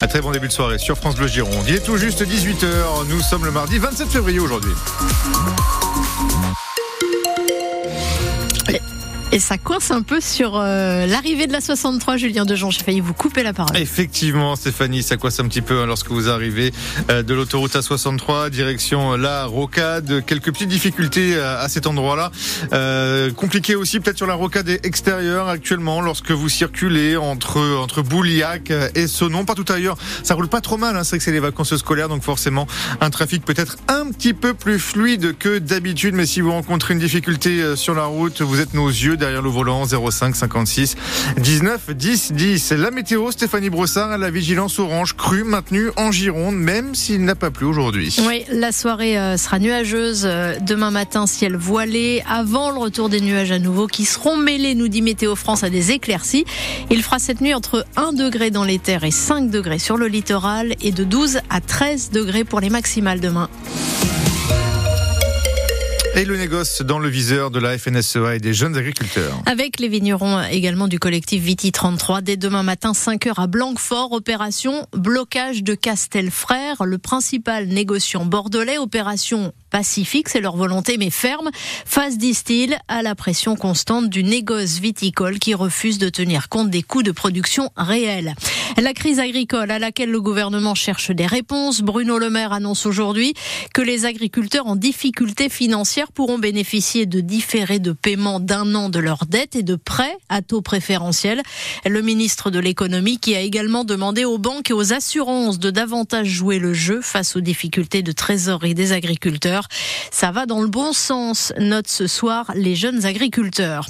Un très bon début de soirée sur France Bleu Gironde. Il est tout juste 18h. Nous sommes le mardi 27 février aujourd'hui. Et ça coince un peu sur euh, l'arrivée de la 63, Julien Dejean. J'ai failli vous couper la parole. Effectivement, Stéphanie, ça coince un petit peu hein, lorsque vous arrivez euh, de l'autoroute A63, direction euh, la rocade. Quelques petites difficultés à cet endroit-là. compliqué aussi peut-être sur la rocade extérieure actuellement lorsque vous circulez entre entre Bouliac et Sonon. Pas tout ailleurs. Ça roule pas trop mal. Hein. C'est vrai que c'est les vacances scolaires, donc forcément un trafic peut-être un petit peu plus fluide que d'habitude. Mais si vous rencontrez une difficulté sur la route, vous êtes nos yeux derrière le volant 05 56 19 10 10. La météo, Stéphanie Brossard, la vigilance orange crue maintenue en Gironde, même s'il n'a pas plu aujourd'hui. Oui, la soirée euh, sera nuageuse. Euh, demain matin, ciel voilé, avant le retour des nuages à nouveau qui seront mêlés, nous dit Météo France, à des éclaircies. Il fera cette nuit entre 1 degré dans les terres et 5 degrés sur le littoral et de 12 à 13 degrés pour les maximales demain. Et le négoce dans le viseur de la FNSEA et des jeunes agriculteurs. Avec les vignerons également du collectif Viti 33, dès demain matin 5h à Blanquefort, opération blocage de Castelfrère, le principal négociant bordelais, opération pacifique, c'est leur volonté, mais ferme, face, disent-ils, à la pression constante du négoce viticole qui refuse de tenir compte des coûts de production réels. La crise agricole à laquelle le gouvernement cherche des réponses, Bruno Le Maire annonce aujourd'hui que les agriculteurs en difficulté financière pourront bénéficier de différés de paiement d'un an de leurs dettes et de prêts à taux préférentiel. Le ministre de l'économie qui a également demandé aux banques et aux assurances de davantage jouer le jeu face aux difficultés de trésorerie des agriculteurs. Ça va dans le bon sens, note ce soir les jeunes agriculteurs.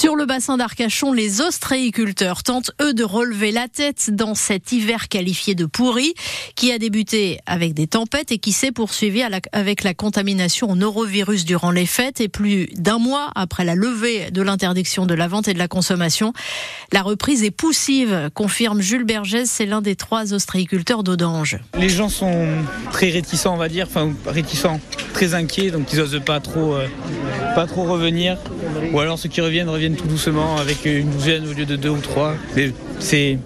Sur le bassin d'Arcachon, les ostréiculteurs tentent eux de relever la tête dans cet hiver qualifié de pourri, qui a débuté avec des tempêtes et qui s'est poursuivi avec la contamination au norovirus durant les fêtes et plus d'un mois après la levée de l'interdiction de la vente et de la consommation. La reprise est poussive, confirme Jules Bergès, c'est l'un des trois ostréiculteurs d'Audange. Les gens sont très réticents, on va dire, enfin réticents très inquiets, donc ils n'osent pas trop, euh, pas trop revenir. Ou alors ceux qui reviennent reviennent tout doucement avec une douzaine au lieu de deux ou trois. Mais c'est,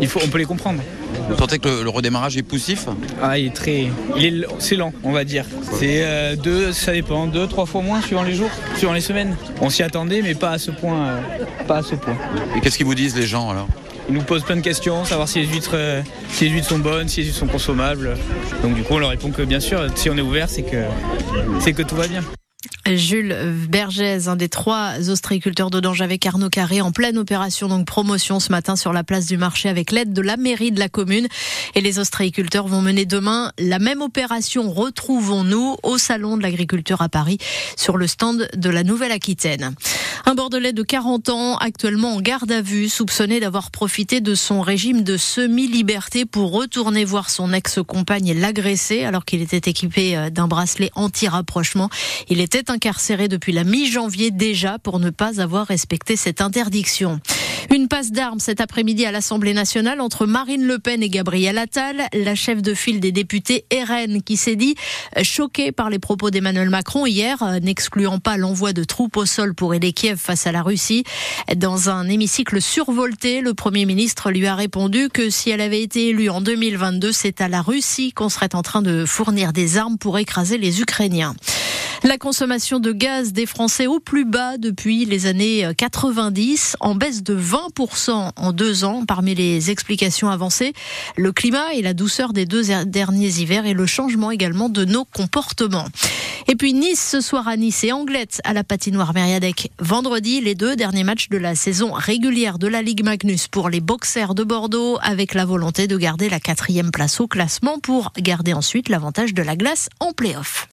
il faut, on peut les comprendre. Vous sentez que le, redémarrage est poussif Ah, il est très, il est, c'est lent, on va dire. C'est euh, deux, ça dépend, deux, trois fois moins suivant les jours, suivant les semaines. On s'y attendait, mais pas à ce point, euh, pas à ce point. Et qu'est-ce qu'ils vous disent les gens alors? Ils nous posent plein de questions, savoir si les huîtres, euh, si les huîtres sont bonnes, si les huîtres sont consommables. Donc du coup, on leur répond que bien sûr, si on est ouvert, c'est que, c'est que tout va bien. Jules Bergès, un des trois ostréiculteurs d'Audange avec Arnaud Carré en pleine opération, donc promotion ce matin sur la place du marché avec l'aide de la mairie de la commune. Et les ostréiculteurs vont mener demain la même opération Retrouvons-nous au salon de l'agriculture à Paris sur le stand de la Nouvelle-Aquitaine. Un Bordelais de 40 ans, actuellement en garde à vue, soupçonné d'avoir profité de son régime de semi-liberté pour retourner voir son ex-compagne l'agresser alors qu'il était équipé euh, d'un bracelet anti-rapprochement. Il était incarcéré depuis la mi-janvier déjà pour ne pas avoir respecté cette interdiction. Une passe d'armes cet après-midi à l'Assemblée nationale entre Marine Le Pen et Gabriel Attal, la chef de file des députés RN qui s'est dit choquée par les propos d'Emmanuel Macron hier, n'excluant pas l'envoi de troupes au sol pour aider Kiev face à la Russie. Dans un hémicycle survolté, le Premier ministre lui a répondu que si elle avait été élue en 2022, c'est à la Russie qu'on serait en train de fournir des armes pour écraser les Ukrainiens. La consommation de gaz des Français au plus bas depuis les années 90, en baisse de 20% en deux ans. Parmi les explications avancées, le climat et la douceur des deux derniers hivers et le changement également de nos comportements. Et puis Nice ce soir à Nice et Anglette à la patinoire Mériadec vendredi, les deux derniers matchs de la saison régulière de la Ligue Magnus pour les boxers de Bordeaux avec la volonté de garder la quatrième place au classement pour garder ensuite l'avantage de la glace en play-off.